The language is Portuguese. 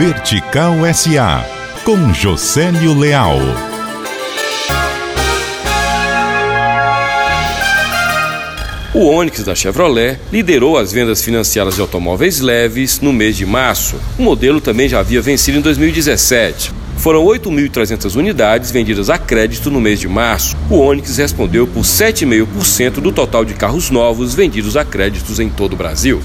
Vertical SA, com Josélio Leal. O Onix da Chevrolet liderou as vendas financiadas de automóveis leves no mês de março. O modelo também já havia vencido em 2017. Foram 8.300 unidades vendidas a crédito no mês de março. O Onix respondeu por 7,5% do total de carros novos vendidos a créditos em todo o Brasil.